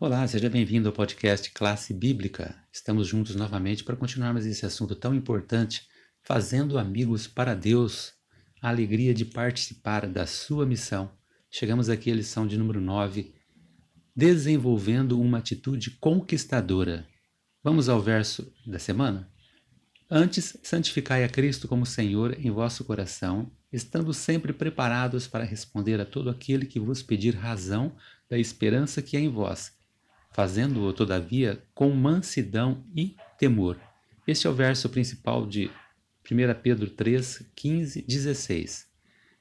Olá, seja bem-vindo ao podcast Classe Bíblica. Estamos juntos novamente para continuarmos esse assunto tão importante, fazendo amigos para Deus, a alegria de participar da sua missão. Chegamos aqui à lição de número 9, desenvolvendo uma atitude conquistadora. Vamos ao verso da semana? Antes, santificai a Cristo como Senhor em vosso coração, estando sempre preparados para responder a todo aquele que vos pedir razão da esperança que é em vós, fazendo-o, todavia, com mansidão e temor. Este é o verso principal de 1 Pedro 3, 15, 16,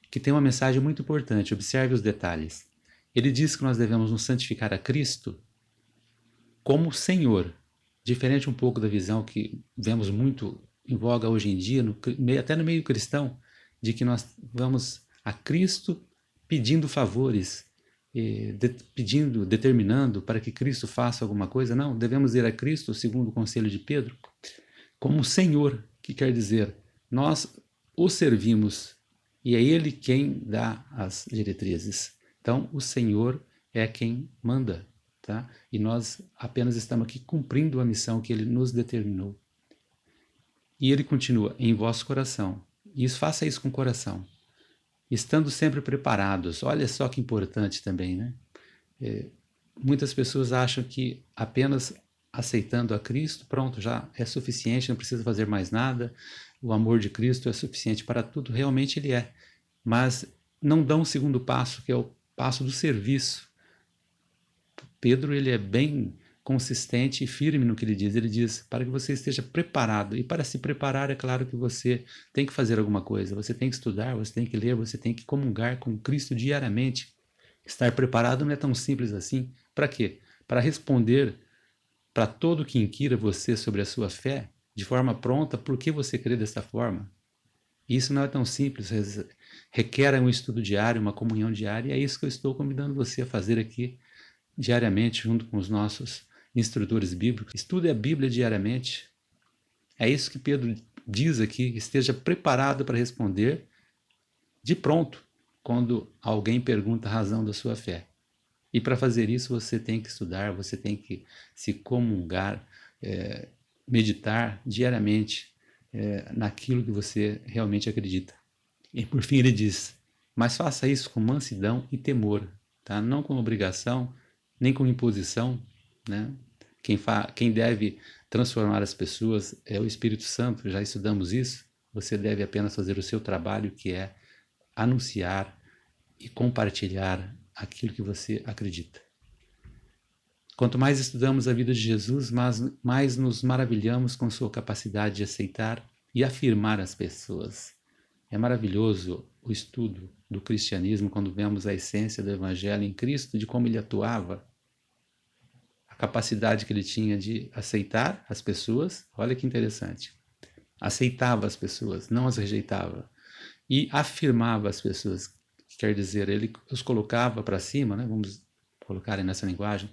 que tem uma mensagem muito importante. Observe os detalhes. Ele diz que nós devemos nos santificar a Cristo como Senhor, diferente um pouco da visão que vemos muito em voga hoje em dia, no, até no meio cristão, de que nós vamos a Cristo pedindo favores, de, pedindo, determinando para que Cristo faça alguma coisa. Não, devemos ir a Cristo, segundo o conselho de Pedro, como Senhor, que quer dizer, nós o servimos e é Ele quem dá as diretrizes. Então, o Senhor é quem manda, tá? E nós apenas estamos aqui cumprindo a missão que Ele nos determinou. E Ele continua em vosso coração. E isso, faça isso com o coração estando sempre preparados. Olha só que importante também, né? É, muitas pessoas acham que apenas aceitando a Cristo, pronto, já é suficiente, não precisa fazer mais nada. O amor de Cristo é suficiente para tudo, realmente ele é. Mas não dão o segundo passo, que é o passo do serviço. Pedro, ele é bem consistente e firme no que ele diz. Ele diz para que você esteja preparado. E para se preparar, é claro que você tem que fazer alguma coisa. Você tem que estudar, você tem que ler, você tem que comungar com Cristo diariamente. Estar preparado não é tão simples assim. Para quê? Para responder para todo que inquira você sobre a sua fé de forma pronta, por que você crê dessa forma? Isso não é tão simples, requer um estudo diário, uma comunhão diária, e é isso que eu estou convidando você a fazer aqui diariamente, junto com os nossos instrutores bíblicos, estude a Bíblia diariamente. É isso que Pedro diz aqui, esteja preparado para responder de pronto quando alguém pergunta a razão da sua fé. E para fazer isso você tem que estudar, você tem que se comungar, é, meditar diariamente é, naquilo que você realmente acredita. E por fim ele diz: mas faça isso com mansidão e temor, tá? Não com obrigação, nem com imposição, né? Quem, quem deve transformar as pessoas é o Espírito Santo, já estudamos isso. Você deve apenas fazer o seu trabalho, que é anunciar e compartilhar aquilo que você acredita. Quanto mais estudamos a vida de Jesus, mais, mais nos maravilhamos com sua capacidade de aceitar e afirmar as pessoas. É maravilhoso o estudo do cristianismo quando vemos a essência do evangelho em Cristo, de como ele atuava capacidade que ele tinha de aceitar as pessoas, olha que interessante. Aceitava as pessoas, não as rejeitava. E afirmava as pessoas, quer dizer, ele os colocava para cima, né? vamos colocar nessa linguagem,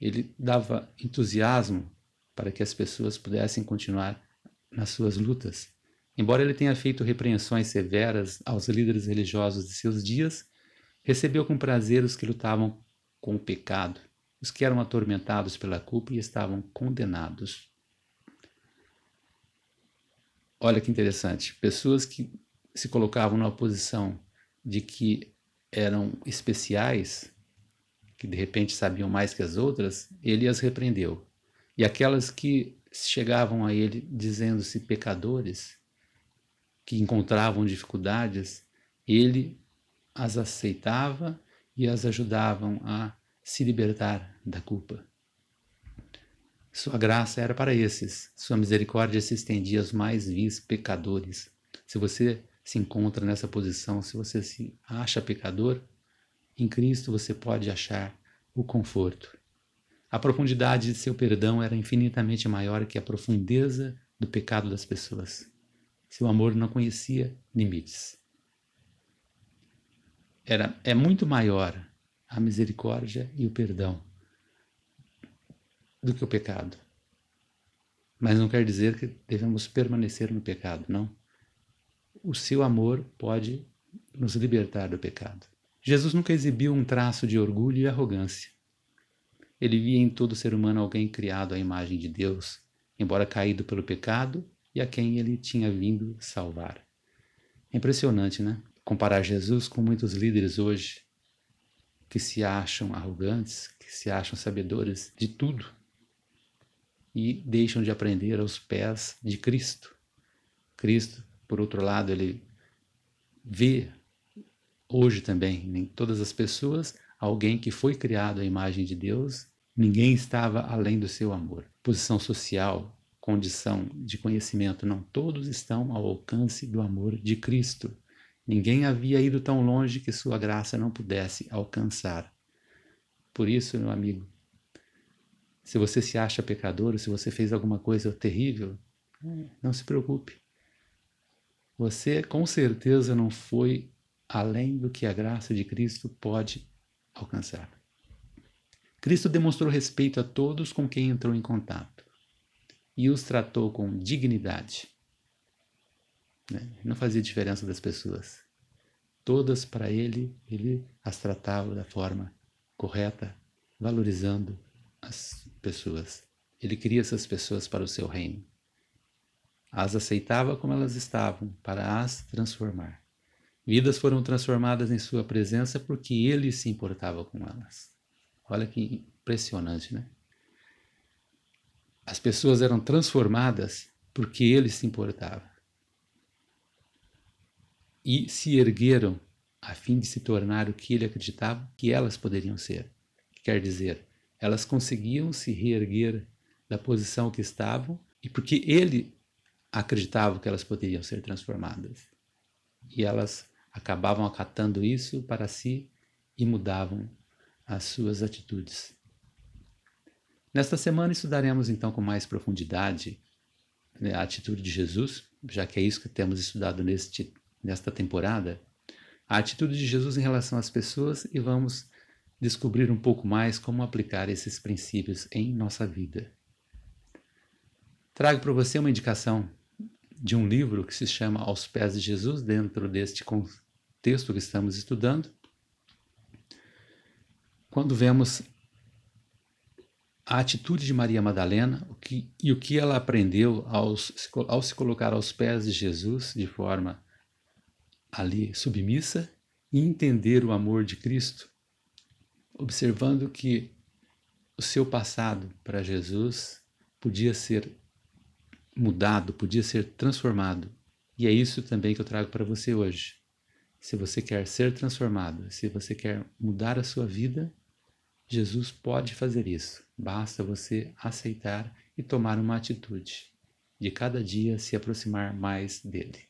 ele dava entusiasmo para que as pessoas pudessem continuar nas suas lutas. Embora ele tenha feito repreensões severas aos líderes religiosos de seus dias, recebeu com prazer os que lutavam com o pecado os que eram atormentados pela culpa e estavam condenados. Olha que interessante, pessoas que se colocavam na posição de que eram especiais, que de repente sabiam mais que as outras, ele as repreendeu. E aquelas que chegavam a ele dizendo-se pecadores, que encontravam dificuldades, ele as aceitava e as ajudavam a se libertar da culpa. Sua graça era para esses, sua misericórdia se estendia aos mais vis pecadores. Se você se encontra nessa posição, se você se acha pecador, em Cristo você pode achar o conforto. A profundidade de seu perdão era infinitamente maior que a profundeza do pecado das pessoas. Seu amor não conhecia limites. Era, é muito maior a misericórdia e o perdão do que o pecado. Mas não quer dizer que devemos permanecer no pecado, não. O seu amor pode nos libertar do pecado. Jesus nunca exibiu um traço de orgulho e arrogância. Ele via em todo ser humano alguém criado à imagem de Deus, embora caído pelo pecado e a quem ele tinha vindo salvar. É impressionante, né? Comparar Jesus com muitos líderes hoje que se acham arrogantes, que se acham sabedores de tudo e deixam de aprender aos pés de Cristo. Cristo, por outro lado, ele vê hoje também em todas as pessoas alguém que foi criado à imagem de Deus, ninguém estava além do seu amor. Posição social, condição de conhecimento, não todos estão ao alcance do amor de Cristo. Ninguém havia ido tão longe que sua graça não pudesse alcançar. Por isso, meu amigo, se você se acha pecador, se você fez alguma coisa terrível, não se preocupe. Você com certeza não foi além do que a graça de Cristo pode alcançar. Cristo demonstrou respeito a todos com quem entrou em contato e os tratou com dignidade. Né? Não fazia diferença das pessoas. Todas para ele, ele as tratava da forma correta, valorizando as pessoas. Ele queria essas pessoas para o seu reino. As aceitava como elas estavam, para as transformar. Vidas foram transformadas em sua presença porque ele se importava com elas. Olha que impressionante, né? As pessoas eram transformadas porque ele se importava. E se ergueram a fim de se tornar o que ele acreditava que elas poderiam ser. Quer dizer, elas conseguiam se reerguer da posição que estavam e porque ele acreditava que elas poderiam ser transformadas. E elas acabavam acatando isso para si e mudavam as suas atitudes. Nesta semana estudaremos então com mais profundidade né, a atitude de Jesus, já que é isso que temos estudado neste, nesta temporada, a atitude de Jesus em relação às pessoas e vamos descobrir um pouco mais como aplicar esses princípios em nossa vida. Trago para você uma indicação de um livro que se chama Aos Pés de Jesus, dentro deste contexto que estamos estudando. Quando vemos a atitude de Maria Madalena o que, e o que ela aprendeu aos, ao se colocar aos pés de Jesus de forma ali submissa e entender o amor de Cristo, observando que o seu passado para Jesus podia ser mudado, podia ser transformado. E é isso também que eu trago para você hoje. Se você quer ser transformado, se você quer mudar a sua vida, Jesus pode fazer isso. Basta você aceitar e tomar uma atitude de cada dia se aproximar mais dele.